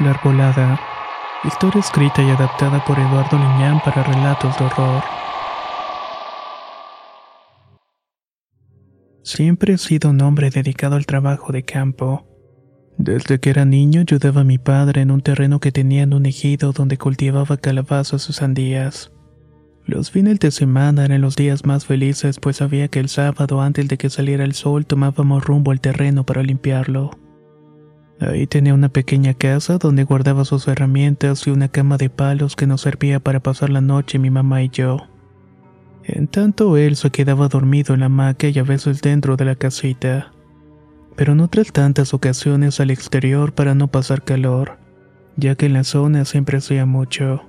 La Arbolada. Historia escrita y adaptada por Eduardo Liñán para relatos de horror. Siempre he sido un hombre dedicado al trabajo de campo. Desde que era niño ayudaba a mi padre en un terreno que tenía en un ejido donde cultivaba calabazas y sandías. Los fines de semana eran los días más felices pues sabía que el sábado antes de que saliera el sol tomábamos rumbo al terreno para limpiarlo. Ahí tenía una pequeña casa donde guardaba sus herramientas y una cama de palos que nos servía para pasar la noche mi mamá y yo. En tanto él se quedaba dormido en la hamaca y a veces dentro de la casita, pero en otras tantas ocasiones al exterior para no pasar calor, ya que en la zona siempre hacía mucho.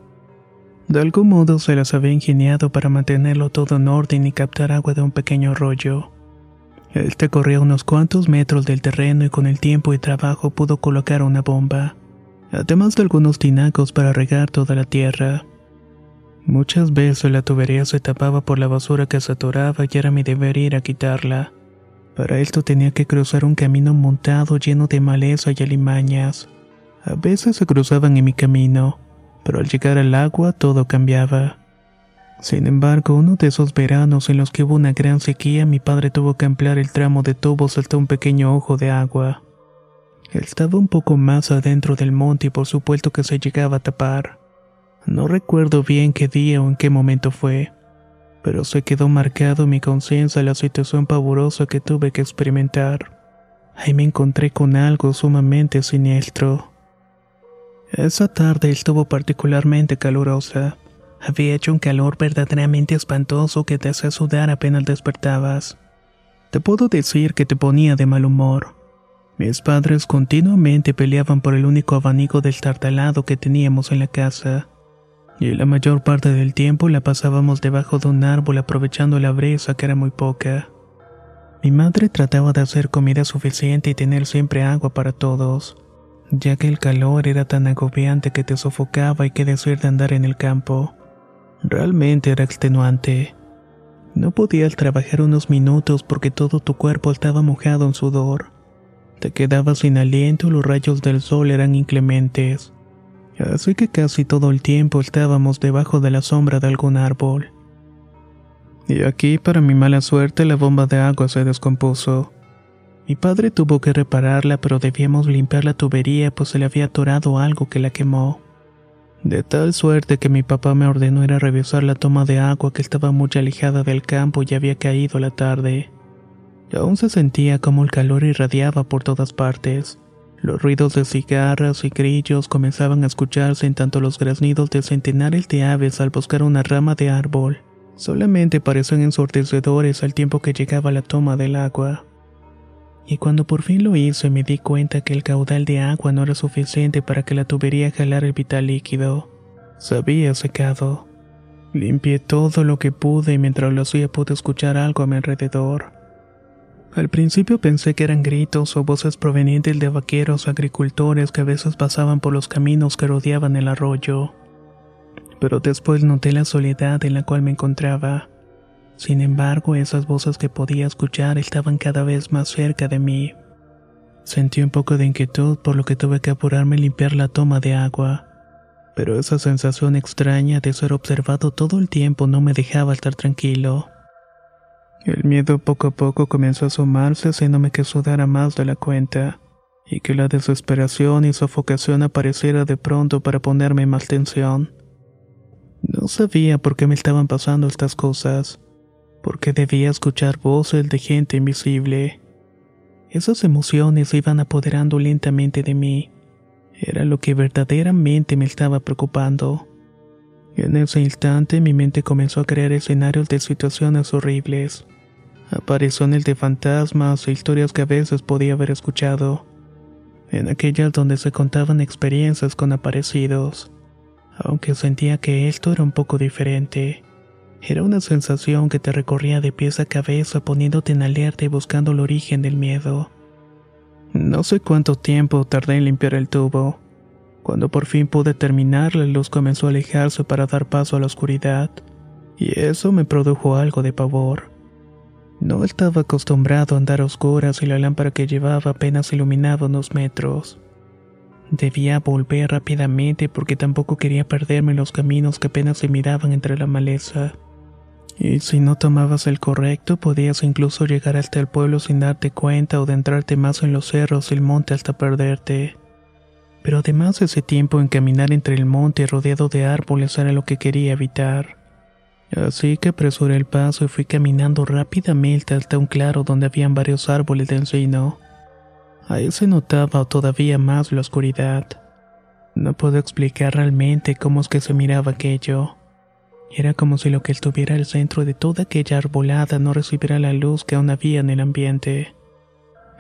De algún modo se las había ingeniado para mantenerlo todo en orden y captar agua de un pequeño arroyo. Este corría unos cuantos metros del terreno y con el tiempo y trabajo pudo colocar una bomba, además de algunos tinacos para regar toda la tierra. Muchas veces la tubería se tapaba por la basura que se atoraba y era mi deber ir a quitarla. Para esto tenía que cruzar un camino montado lleno de maleza y alimañas. A veces se cruzaban en mi camino, pero al llegar al agua todo cambiaba. Sin embargo, uno de esos veranos en los que hubo una gran sequía, mi padre tuvo que ampliar el tramo de tubos hasta un pequeño ojo de agua. Estaba un poco más adentro del monte y por supuesto que se llegaba a tapar. No recuerdo bien qué día o en qué momento fue, pero se quedó marcado en mi conciencia la situación pavorosa que tuve que experimentar. Ahí me encontré con algo sumamente siniestro. Esa tarde estuvo particularmente calurosa. Había hecho un calor verdaderamente espantoso que te hacía sudar apenas despertabas. Te puedo decir que te ponía de mal humor. Mis padres continuamente peleaban por el único abanico destartalado que teníamos en la casa, y la mayor parte del tiempo la pasábamos debajo de un árbol aprovechando la brisa que era muy poca. Mi madre trataba de hacer comida suficiente y tener siempre agua para todos, ya que el calor era tan agobiante que te sofocaba y qué decir de andar en el campo. Realmente era extenuante. No podías trabajar unos minutos porque todo tu cuerpo estaba mojado en sudor. Te quedabas sin aliento y los rayos del sol eran inclementes. Así que casi todo el tiempo estábamos debajo de la sombra de algún árbol. Y aquí, para mi mala suerte, la bomba de agua se descompuso. Mi padre tuvo que repararla, pero debíamos limpiar la tubería pues se le había atorado algo que la quemó. De tal suerte que mi papá me ordenó ir a revisar la toma de agua que estaba muy alejada del campo y había caído la tarde. Aún se sentía como el calor irradiaba por todas partes. Los ruidos de cigarras y grillos comenzaban a escucharse en tanto los graznidos de centenares de aves al buscar una rama de árbol. Solamente parecían ensordecedores al tiempo que llegaba la toma del agua. Y cuando por fin lo hice me di cuenta que el caudal de agua no era suficiente para que la tubería jalara el vital líquido. Se había secado. Limpié todo lo que pude y mientras lo hacía pude escuchar algo a mi alrededor. Al principio pensé que eran gritos o voces provenientes de vaqueros o agricultores que a veces pasaban por los caminos que rodeaban el arroyo. Pero después noté la soledad en la cual me encontraba. Sin embargo, esas voces que podía escuchar estaban cada vez más cerca de mí. Sentí un poco de inquietud por lo que tuve que apurarme a limpiar la toma de agua. Pero esa sensación extraña de ser observado todo el tiempo no me dejaba estar tranquilo. El miedo poco a poco comenzó a asomarse haciéndome que sudara más de la cuenta y que la desesperación y sofocación apareciera de pronto para ponerme más tensión. No sabía por qué me estaban pasando estas cosas, porque debía escuchar voces de gente invisible. Esas emociones iban apoderando lentamente de mí. Era lo que verdaderamente me estaba preocupando. En ese instante mi mente comenzó a crear escenarios de situaciones horribles. Apariciones de fantasmas e historias que a veces podía haber escuchado. En aquellas donde se contaban experiencias con aparecidos. Aunque sentía que esto era un poco diferente. Era una sensación que te recorría de pies a cabeza poniéndote en alerta y buscando el origen del miedo. No sé cuánto tiempo tardé en limpiar el tubo. Cuando por fin pude terminar, la luz comenzó a alejarse para dar paso a la oscuridad, y eso me produjo algo de pavor. No estaba acostumbrado a andar a oscuras y la lámpara que llevaba apenas iluminaba unos metros. Debía volver rápidamente porque tampoco quería perderme en los caminos que apenas se miraban entre la maleza. Y si no tomabas el correcto, podías incluso llegar hasta el pueblo sin darte cuenta o adentrarte más en los cerros y el monte hasta perderte. Pero además ese tiempo en caminar entre el monte rodeado de árboles era lo que quería evitar. Así que apresuré el paso y fui caminando rápidamente hasta un claro donde habían varios árboles de encino. Ahí se notaba todavía más la oscuridad. No puedo explicar realmente cómo es que se miraba aquello. Era como si lo que estuviera al centro de toda aquella arbolada no recibiera la luz que aún había en el ambiente.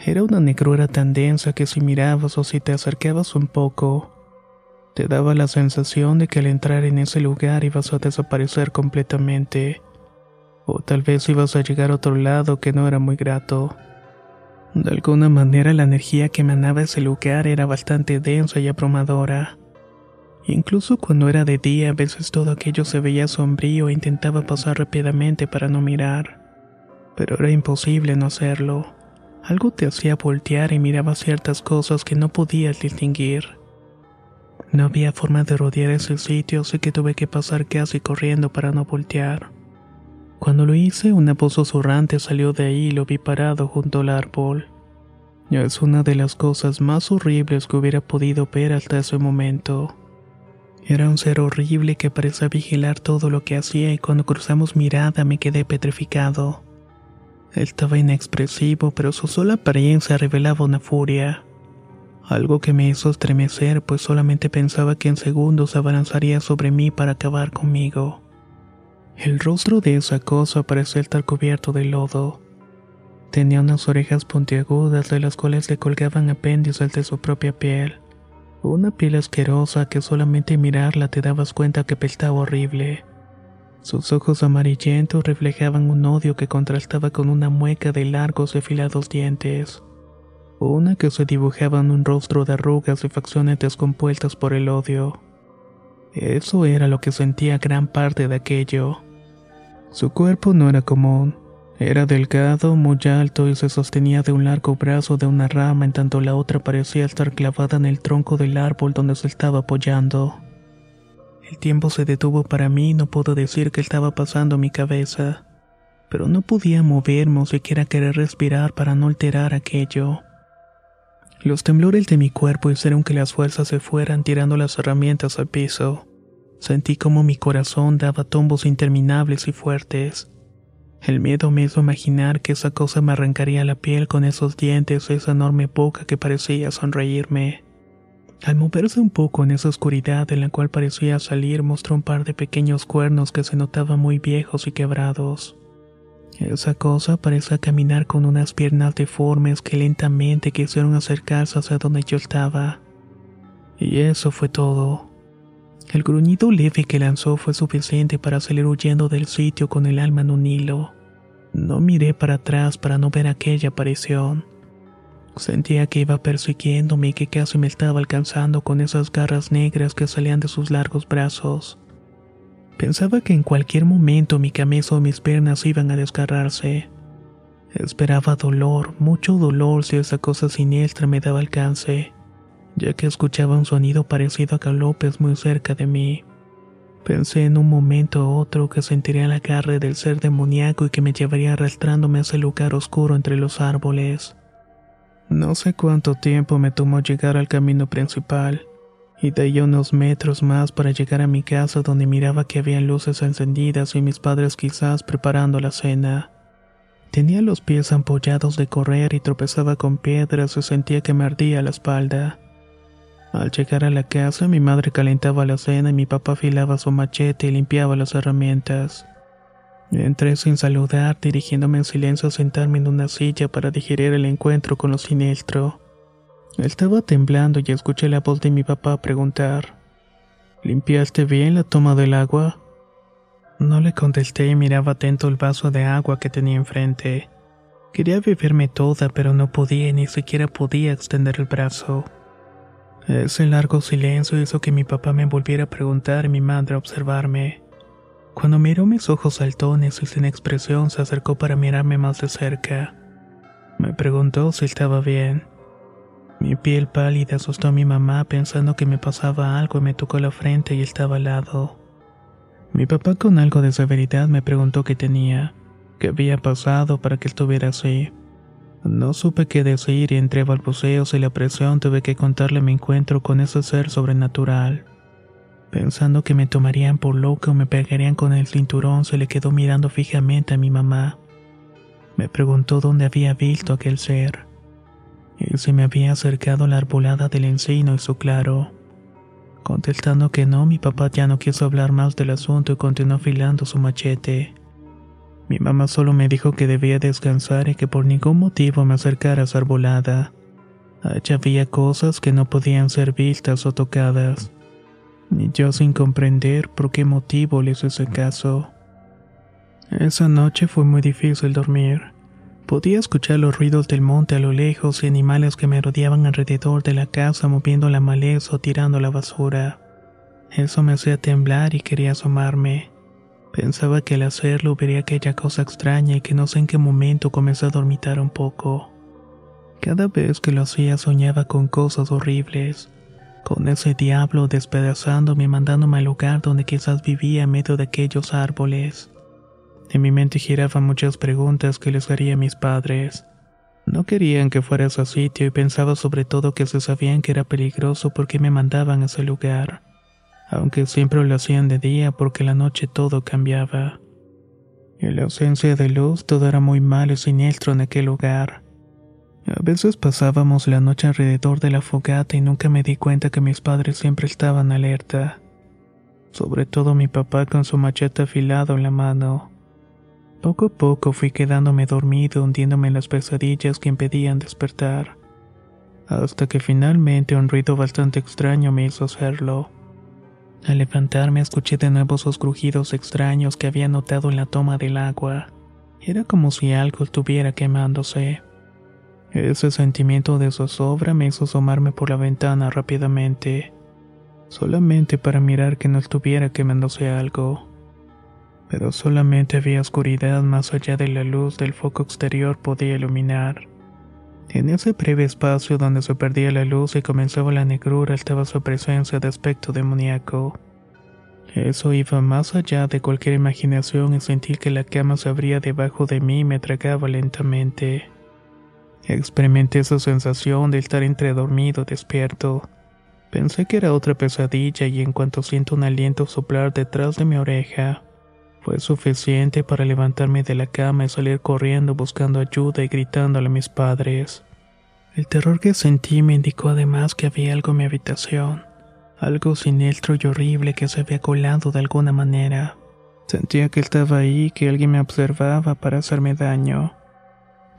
Era una negrura tan densa que si mirabas o si te acercabas un poco, te daba la sensación de que al entrar en ese lugar ibas a desaparecer completamente. O tal vez ibas a llegar a otro lado que no era muy grato. De alguna manera la energía que emanaba ese lugar era bastante densa y abrumadora. Incluso cuando era de día, a veces todo aquello se veía sombrío e intentaba pasar rápidamente para no mirar. Pero era imposible no hacerlo. Algo te hacía voltear y miraba ciertas cosas que no podías distinguir. No había forma de rodear ese sitio, así que tuve que pasar casi corriendo para no voltear. Cuando lo hice, una voz susurrante salió de ahí y lo vi parado junto al árbol. Es una de las cosas más horribles que hubiera podido ver hasta ese momento. Era un ser horrible que parecía vigilar todo lo que hacía y cuando cruzamos mirada me quedé petrificado. Estaba inexpresivo, pero su sola apariencia revelaba una furia. Algo que me hizo estremecer, pues solamente pensaba que en segundos avanzaría sobre mí para acabar conmigo. El rostro de esa cosa parecía estar cubierto de lodo. Tenía unas orejas puntiagudas de las cuales le colgaban apéndices de su propia piel. Una piel asquerosa que solamente mirarla te dabas cuenta que peltaba horrible. Sus ojos amarillentos reflejaban un odio que contrastaba con una mueca de largos y afilados dientes. Una que se dibujaba en un rostro de arrugas y facciones descompuestas por el odio. Eso era lo que sentía gran parte de aquello. Su cuerpo no era común. Era delgado, muy alto y se sostenía de un largo brazo de una rama en tanto la otra parecía estar clavada en el tronco del árbol donde se estaba apoyando. El tiempo se detuvo para mí y no puedo decir qué estaba pasando en mi cabeza, pero no podía moverme o siquiera querer respirar para no alterar aquello. Los temblores de mi cuerpo hicieron que las fuerzas se fueran tirando las herramientas al piso. Sentí como mi corazón daba tombos interminables y fuertes. El miedo me hizo imaginar que esa cosa me arrancaría la piel con esos dientes y esa enorme boca que parecía sonreírme. Al moverse un poco en esa oscuridad en la cual parecía salir, mostró un par de pequeños cuernos que se notaban muy viejos y quebrados. Esa cosa parecía caminar con unas piernas deformes que lentamente quisieron acercarse hacia donde yo estaba. Y eso fue todo. El gruñido leve que lanzó fue suficiente para salir huyendo del sitio con el alma en un hilo. No miré para atrás para no ver aquella aparición. Sentía que iba persiguiéndome y que casi me estaba alcanzando con esas garras negras que salían de sus largos brazos. Pensaba que en cualquier momento mi camisa o mis piernas iban a desgarrarse. Esperaba dolor, mucho dolor si esa cosa siniestra me daba alcance ya que escuchaba un sonido parecido a galopes muy cerca de mí. Pensé en un momento u otro que sentiría la agarre del ser demoníaco y que me llevaría arrastrándome a ese lugar oscuro entre los árboles. No sé cuánto tiempo me tomó llegar al camino principal, y de ahí unos metros más para llegar a mi casa donde miraba que había luces encendidas y mis padres quizás preparando la cena. Tenía los pies ampollados de correr y tropezaba con piedras y sentía que me ardía la espalda. Al llegar a la casa, mi madre calentaba la cena y mi papá afilaba su machete y limpiaba las herramientas. Entré sin saludar, dirigiéndome en silencio a sentarme en una silla para digerir el encuentro con lo siniestro. Estaba temblando y escuché la voz de mi papá preguntar: ¿Limpiaste bien la toma del agua? No le contesté y miraba atento el vaso de agua que tenía enfrente. Quería beberme toda, pero no podía ni siquiera podía extender el brazo. Ese largo silencio hizo que mi papá me volviera a preguntar y mi madre a observarme. Cuando miró mis ojos saltones y sin expresión se acercó para mirarme más de cerca. Me preguntó si estaba bien. Mi piel pálida asustó a mi mamá pensando que me pasaba algo y me tocó la frente y estaba al lado. Mi papá con algo de severidad me preguntó qué tenía, qué había pasado para que estuviera así. No supe qué decir y entre balbuceos y la presión tuve que contarle mi encuentro con ese ser sobrenatural. Pensando que me tomarían por loca o me pegarían con el cinturón, se le quedó mirando fijamente a mi mamá. Me preguntó dónde había visto aquel ser. Y si me había acercado a la arbolada del encino y su claro. Contestando que no, mi papá ya no quiso hablar más del asunto y continuó afilando su machete. Mi mamá solo me dijo que debía descansar y que por ningún motivo me acercara a esa arbolada. Allá había cosas que no podían ser vistas o tocadas. Ni yo sin comprender por qué motivo les hice caso. Esa noche fue muy difícil dormir. Podía escuchar los ruidos del monte a lo lejos y animales que me rodeaban alrededor de la casa moviendo la maleza o tirando la basura. Eso me hacía temblar y quería asomarme. Pensaba que al hacerlo vería aquella cosa extraña y que no sé en qué momento comencé a dormitar un poco. Cada vez que lo hacía soñaba con cosas horribles, con ese diablo despedazándome y mandándome al lugar donde quizás vivía en medio de aquellos árboles. En mi mente giraban muchas preguntas que les haría a mis padres. No querían que fuera a ese sitio y pensaba sobre todo que se sabían que era peligroso porque me mandaban a ese lugar, aunque siempre lo hacían de día porque la noche todo cambiaba. En la ausencia de luz todo era muy mal y siniestro en aquel lugar. A veces pasábamos la noche alrededor de la fogata y nunca me di cuenta que mis padres siempre estaban alerta. Sobre todo mi papá con su machete afilado en la mano. Poco a poco fui quedándome dormido, hundiéndome en las pesadillas que impedían despertar, hasta que finalmente un ruido bastante extraño me hizo hacerlo. Al levantarme escuché de nuevo esos crujidos extraños que había notado en la toma del agua. Era como si algo estuviera quemándose. Ese sentimiento de zozobra me hizo asomarme por la ventana rápidamente, solamente para mirar que no estuviera quemándose algo pero solamente había oscuridad más allá de la luz del foco exterior podía iluminar. En ese breve espacio donde se perdía la luz y comenzaba la negrura estaba su presencia de aspecto demoníaco. Eso iba más allá de cualquier imaginación y sentí que la cama se abría debajo de mí y me tragaba lentamente. Experimenté esa sensación de estar entre dormido y despierto. Pensé que era otra pesadilla y en cuanto siento un aliento soplar detrás de mi oreja, fue suficiente para levantarme de la cama y salir corriendo buscando ayuda y gritándole a mis padres. El terror que sentí me indicó además que había algo en mi habitación, algo siniestro y horrible que se había colado de alguna manera. Sentía que estaba ahí, que alguien me observaba para hacerme daño.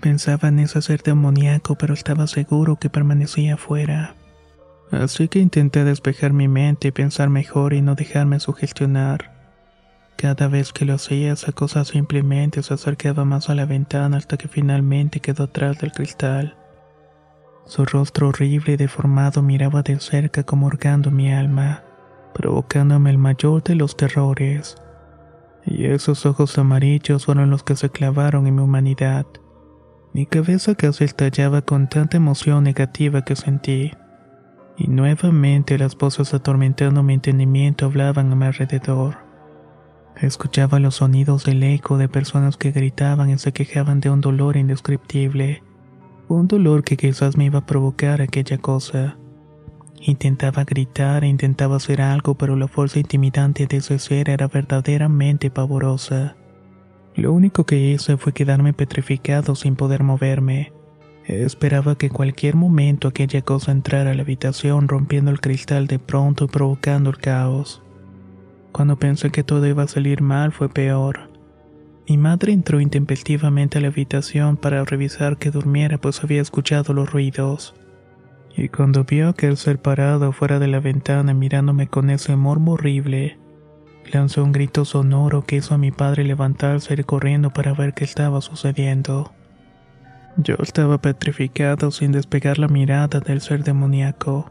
Pensaba en ese ser demoníaco, pero estaba seguro que permanecía afuera. Así que intenté despejar mi mente y pensar mejor y no dejarme sugestionar. Cada vez que lo hacía, esa cosa simplemente se acercaba más a la ventana hasta que finalmente quedó atrás del cristal. Su rostro horrible y deformado miraba de cerca como hurgando mi alma, provocándome el mayor de los terrores. Y esos ojos amarillos fueron los que se clavaron en mi humanidad. Mi cabeza casi estallaba con tanta emoción negativa que sentí. Y nuevamente las voces atormentando mi entendimiento hablaban a mi alrededor. Escuchaba los sonidos del eco de personas que gritaban y se quejaban de un dolor indescriptible. Un dolor que quizás me iba a provocar aquella cosa. Intentaba gritar e intentaba hacer algo, pero la fuerza intimidante de ese ser era verdaderamente pavorosa. Lo único que hice fue quedarme petrificado sin poder moverme. Esperaba que cualquier momento aquella cosa entrara a la habitación rompiendo el cristal de pronto y provocando el caos. Cuando pensé que todo iba a salir mal fue peor. Mi madre entró intempestivamente a la habitación para revisar que durmiera pues había escuchado los ruidos. Y cuando vio a aquel ser parado fuera de la ventana mirándome con ese morbo horrible, lanzó un grito sonoro que hizo a mi padre levantarse y corriendo para ver qué estaba sucediendo. Yo estaba petrificado sin despegar la mirada del ser demoníaco.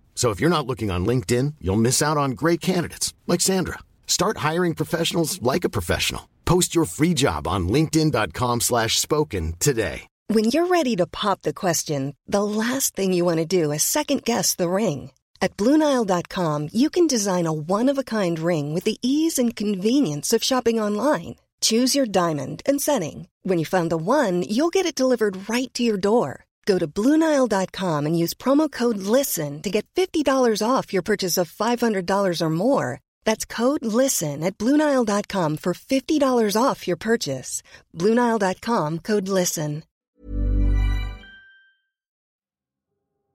So if you're not looking on LinkedIn, you'll miss out on great candidates like Sandra. Start hiring professionals like a professional. Post your free job on linkedin.com/spoken today. When you're ready to pop the question, the last thing you want to do is second guess the ring. At Bluenile.com, you can design a one-of-a-kind ring with the ease and convenience of shopping online. Choose your diamond and setting. When you find the one, you'll get it delivered right to your door. Go to Bluenile.com and use promo code LISTEN to get $50 off your purchase of $500 or more. That's code LISTEN at Bluenile.com for $50 off your purchase. Bluenile.com code LISTEN.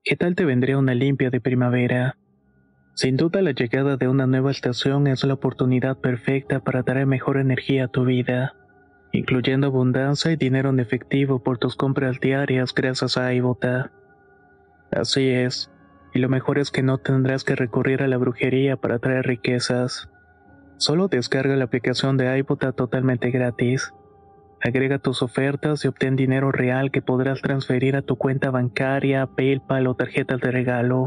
¿Qué tal te vendría una limpia de primavera? Sin duda la llegada de una nueva estación es la oportunidad perfecta para dar mejor energía a tu vida, incluyendo abundancia y dinero en efectivo por tus compras diarias gracias a iBota. Así es, y lo mejor es que no tendrás que recurrir a la brujería para traer riquezas. Solo descarga la aplicación de iBota totalmente gratis. Agrega tus ofertas y obtén dinero real que podrás transferir a tu cuenta bancaria, PayPal o tarjetas de regalo.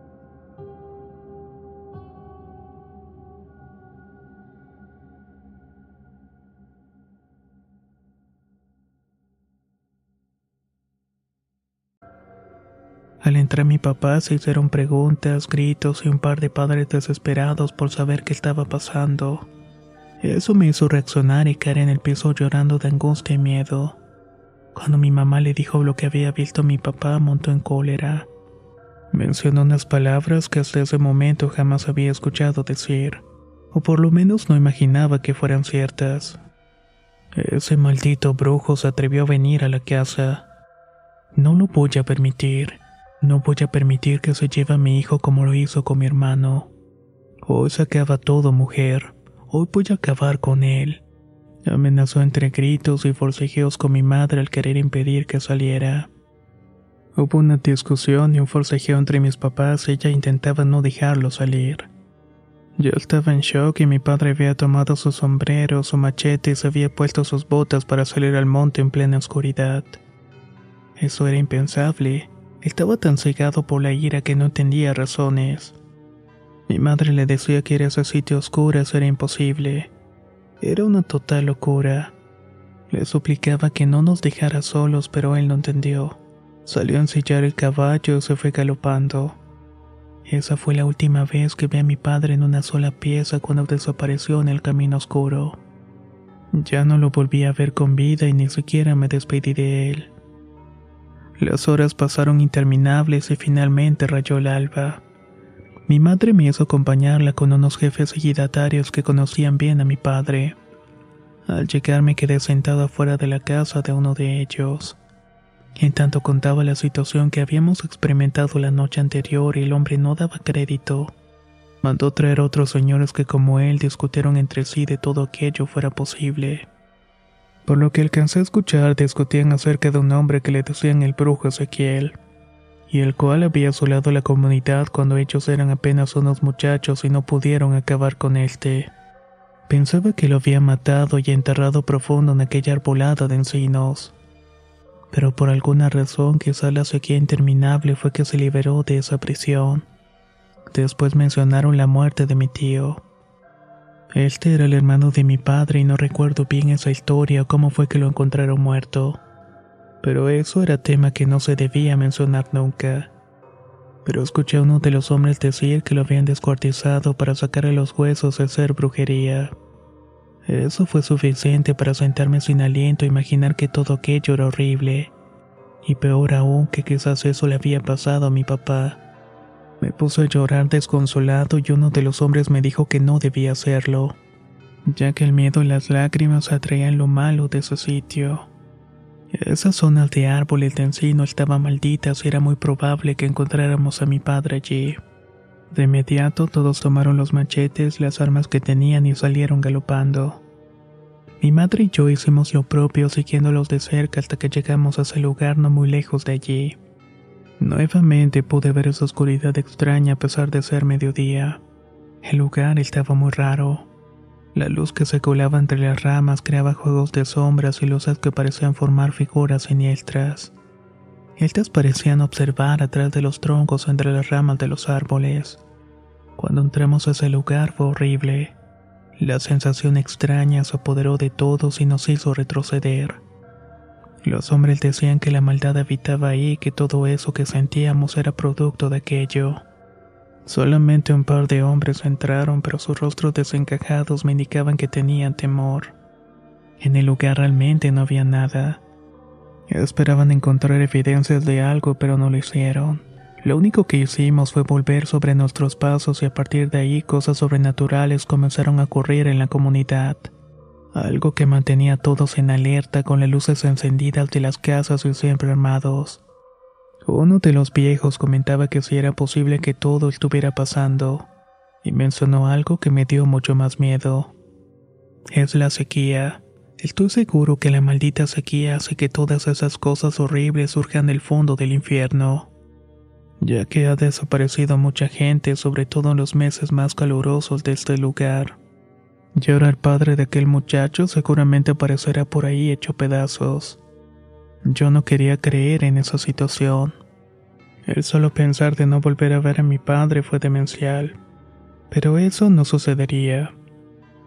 Al entrar mi papá se hicieron preguntas, gritos y un par de padres desesperados por saber qué estaba pasando. Eso me hizo reaccionar y caer en el piso llorando de angustia y miedo. Cuando mi mamá le dijo lo que había visto mi papá, montó en cólera. Mencionó unas palabras que hasta ese momento jamás había escuchado decir, o por lo menos no imaginaba que fueran ciertas. Ese maldito brujo se atrevió a venir a la casa. No lo voy a permitir. No voy a permitir que se lleve a mi hijo como lo hizo con mi hermano. Hoy se acaba todo, mujer. Hoy voy a acabar con él. Amenazó entre gritos y forcejeos con mi madre al querer impedir que saliera. Hubo una discusión y un forcejeo entre mis papás y ella intentaba no dejarlo salir. Yo estaba en shock y mi padre había tomado su sombrero, su machete y se había puesto sus botas para salir al monte en plena oscuridad. Eso era impensable. Estaba tan cegado por la ira que no entendía razones. Mi madre le decía que ir a ese sitio oscuro era imposible. Era una total locura. Le suplicaba que no nos dejara solos, pero él no entendió. Salió a ensillar el caballo y se fue galopando. Esa fue la última vez que vi a mi padre en una sola pieza cuando desapareció en el camino oscuro. Ya no lo volví a ver con vida y ni siquiera me despedí de él. Las horas pasaron interminables y finalmente rayó el alba. Mi madre me hizo acompañarla con unos jefes ejidatarios que conocían bien a mi padre. Al llegar me quedé sentado afuera de la casa de uno de ellos. En tanto contaba la situación que habíamos experimentado la noche anterior y el hombre no daba crédito. Mandó traer otros señores que como él discutieron entre sí de todo aquello fuera posible. Por lo que alcancé a escuchar discutían acerca de un hombre que le decían el brujo Ezequiel, y el cual había asolado la comunidad cuando ellos eran apenas unos muchachos y no pudieron acabar con este. Pensaba que lo había matado y enterrado profundo en aquella arbolada de encinos. Pero por alguna razón quizá la sequía interminable fue que se liberó de esa prisión. Después mencionaron la muerte de mi tío. Este era el hermano de mi padre y no recuerdo bien esa historia o cómo fue que lo encontraron muerto. Pero eso era tema que no se debía mencionar nunca. Pero escuché a uno de los hombres decir que lo habían descuartizado para sacarle los huesos de hacer brujería. Eso fue suficiente para sentarme sin aliento e imaginar que todo aquello era horrible. Y peor aún que quizás eso le había pasado a mi papá. Me puse a llorar desconsolado y uno de los hombres me dijo que no debía hacerlo, ya que el miedo y las lágrimas atraían lo malo de ese sitio. Esas zonas de árboles de encino estaban malditas y era muy probable que encontráramos a mi padre allí. De inmediato todos tomaron los machetes, las armas que tenían y salieron galopando. Mi madre y yo hicimos lo propio siguiéndolos de cerca hasta que llegamos a ese lugar no muy lejos de allí. Nuevamente pude ver esa oscuridad extraña a pesar de ser mediodía. El lugar estaba muy raro. La luz que se colaba entre las ramas creaba juegos de sombras y luces que parecían formar figuras siniestras. Estas parecían observar atrás de los troncos entre las ramas de los árboles. Cuando entramos a ese lugar fue horrible. La sensación extraña se apoderó de todos y nos hizo retroceder. Los hombres decían que la maldad habitaba ahí y que todo eso que sentíamos era producto de aquello. Solamente un par de hombres entraron, pero sus rostros desencajados me indicaban que tenían temor. En el lugar realmente no había nada. Esperaban encontrar evidencias de algo, pero no lo hicieron. Lo único que hicimos fue volver sobre nuestros pasos y a partir de ahí cosas sobrenaturales comenzaron a ocurrir en la comunidad algo que mantenía a todos en alerta con las luces encendidas de las casas y siempre armados. Uno de los viejos comentaba que si era posible que todo estuviera pasando, y mencionó algo que me dio mucho más miedo. Es la sequía. Estoy seguro que la maldita sequía hace que todas esas cosas horribles surjan del fondo del infierno, ya que ha desaparecido mucha gente, sobre todo en los meses más calurosos de este lugar. Y ahora el padre de aquel muchacho seguramente aparecerá por ahí hecho pedazos. Yo no quería creer en esa situación. El solo pensar de no volver a ver a mi padre fue demencial. Pero eso no sucedería.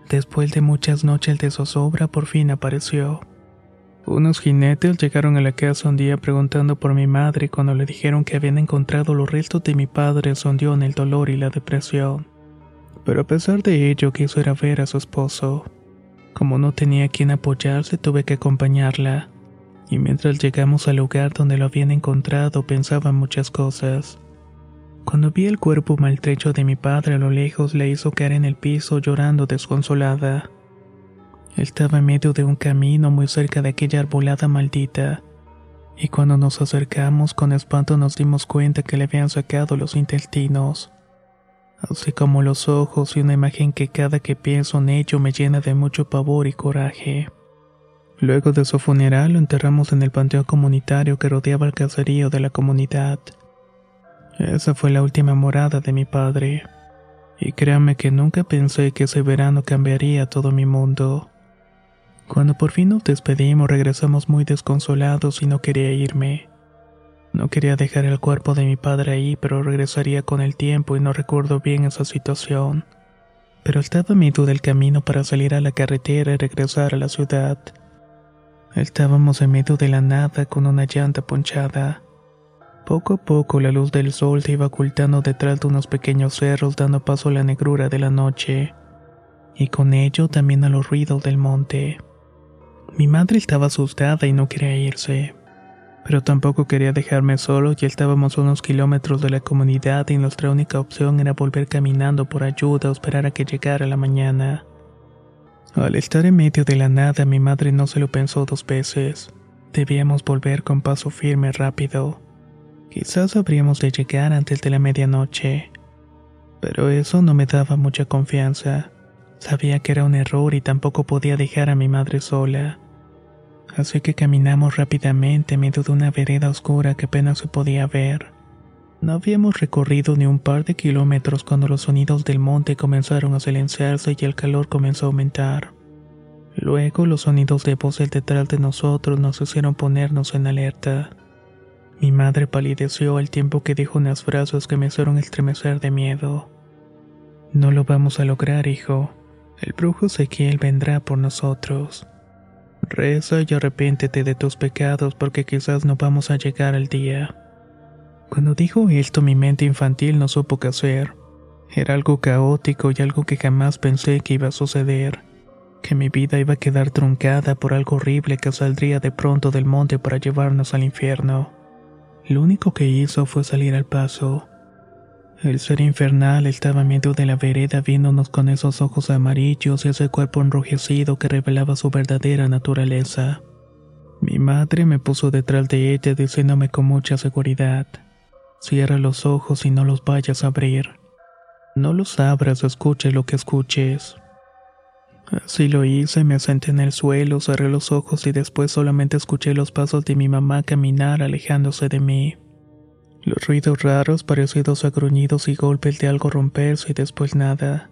Después de muchas noches de zozobra, por fin apareció. Unos jinetes llegaron a la casa un día preguntando por mi madre cuando le dijeron que habían encontrado los restos de mi padre se hundió en el dolor y la depresión pero a pesar de ello quiso ir ver a su esposo. Como no tenía quien apoyarse, tuve que acompañarla, y mientras llegamos al lugar donde lo habían encontrado pensaba en muchas cosas. Cuando vi el cuerpo maltrecho de mi padre a lo lejos, le hizo caer en el piso llorando desconsolada. Estaba en medio de un camino muy cerca de aquella arbolada maldita, y cuando nos acercamos con espanto nos dimos cuenta que le habían sacado los intestinos así como los ojos y una imagen que cada que pienso en ello me llena de mucho pavor y coraje. Luego de su funeral lo enterramos en el panteón comunitario que rodeaba el caserío de la comunidad. Esa fue la última morada de mi padre. Y créanme que nunca pensé que ese verano cambiaría todo mi mundo. Cuando por fin nos despedimos regresamos muy desconsolados y no quería irme. No quería dejar el cuerpo de mi padre ahí, pero regresaría con el tiempo y no recuerdo bien esa situación. pero estaba a medio del camino para salir a la carretera y regresar a la ciudad. Estábamos en medio de la nada con una llanta ponchada. Poco a poco la luz del sol se iba ocultando detrás de unos pequeños cerros dando paso a la negrura de la noche, y con ello también a los ruidos del monte. Mi madre estaba asustada y no quería irse, pero tampoco quería dejarme solo y estábamos a unos kilómetros de la comunidad y nuestra única opción era volver caminando por ayuda o esperar a que llegara la mañana. Al estar en medio de la nada mi madre no se lo pensó dos veces. Debíamos volver con paso firme rápido. Quizás habríamos de llegar antes de la medianoche. Pero eso no me daba mucha confianza. Sabía que era un error y tampoco podía dejar a mi madre sola. Así que caminamos rápidamente en medio de una vereda oscura que apenas se podía ver. No habíamos recorrido ni un par de kilómetros cuando los sonidos del monte comenzaron a silenciarse y el calor comenzó a aumentar. Luego los sonidos de voces detrás de nosotros nos hicieron ponernos en alerta. Mi madre palideció al tiempo que dijo unas frases que me hicieron estremecer de miedo. No lo vamos a lograr, hijo. El brujo Ezequiel vendrá por nosotros. Reza y arrepéntete de tus pecados porque quizás no vamos a llegar al día. Cuando dijo esto mi mente infantil no supo qué hacer. Era algo caótico y algo que jamás pensé que iba a suceder. Que mi vida iba a quedar truncada por algo horrible que saldría de pronto del monte para llevarnos al infierno. Lo único que hizo fue salir al paso. El ser infernal estaba en medio de la vereda viéndonos con esos ojos amarillos y ese cuerpo enrojecido que revelaba su verdadera naturaleza. Mi madre me puso detrás de ella diciéndome con mucha seguridad, cierra los ojos y no los vayas a abrir. No los abras o escuches lo que escuches. Así lo hice, me senté en el suelo, cerré los ojos y después solamente escuché los pasos de mi mamá caminar alejándose de mí. Los ruidos raros parecidos a gruñidos y golpes de algo romperse y después nada.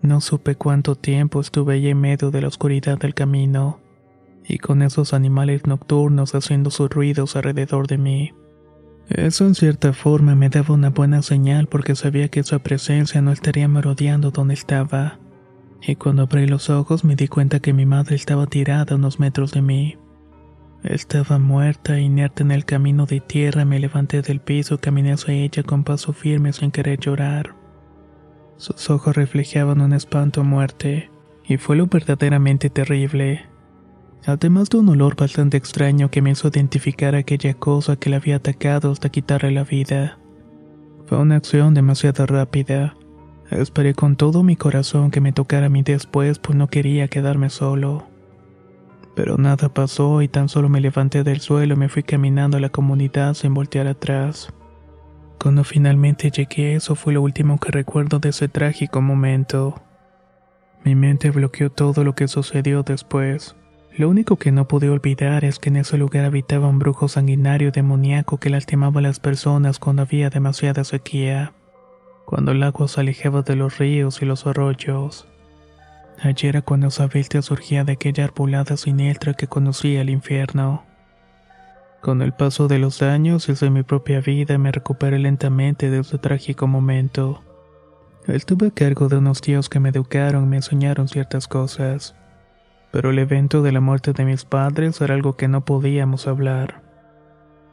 No supe cuánto tiempo estuve allí en medio de la oscuridad del camino, y con esos animales nocturnos haciendo sus ruidos alrededor de mí. Eso en cierta forma me daba una buena señal porque sabía que su presencia no estaría merodeando donde estaba y cuando abrí los ojos me di cuenta que mi madre estaba tirada a unos metros de mí. Estaba muerta, inerte en el camino de tierra, me levanté del piso caminé hacia ella con paso firme sin querer llorar. Sus ojos reflejaban un espanto a muerte, y fue lo verdaderamente terrible. Además de un olor bastante extraño que me hizo identificar aquella cosa que la había atacado hasta quitarle la vida. Fue una acción demasiado rápida. Esperé con todo mi corazón que me tocara a mí después, pues no quería quedarme solo. Pero nada pasó y tan solo me levanté del suelo y me fui caminando a la comunidad sin voltear atrás. Cuando finalmente llegué, eso fue lo último que recuerdo de ese trágico momento. Mi mente bloqueó todo lo que sucedió después. Lo único que no pude olvidar es que en ese lugar habitaba un brujo sanguinario demoníaco que lastimaba a las personas cuando había demasiada sequía cuando el agua se alejaba de los ríos y los arroyos. Allí era cuando esa bestia surgía de aquella arbolada siniestra que conocía el infierno. Con el paso de los años de mi propia vida me recuperé lentamente de ese trágico momento. Estuve a cargo de unos tíos que me educaron y me enseñaron ciertas cosas, pero el evento de la muerte de mis padres era algo que no podíamos hablar.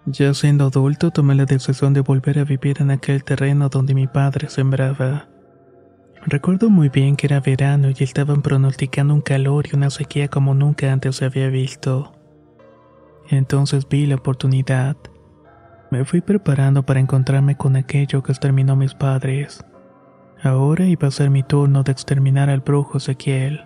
Ya siendo adulto tomé la decisión de volver a vivir en aquel terreno donde mi padre sembraba. Recuerdo muy bien que era verano y estaban pronosticando un calor y una sequía como nunca antes se había visto. Entonces vi la oportunidad. Me fui preparando para encontrarme con aquello que exterminó a mis padres. Ahora iba a ser mi turno de exterminar al brujo Ezequiel.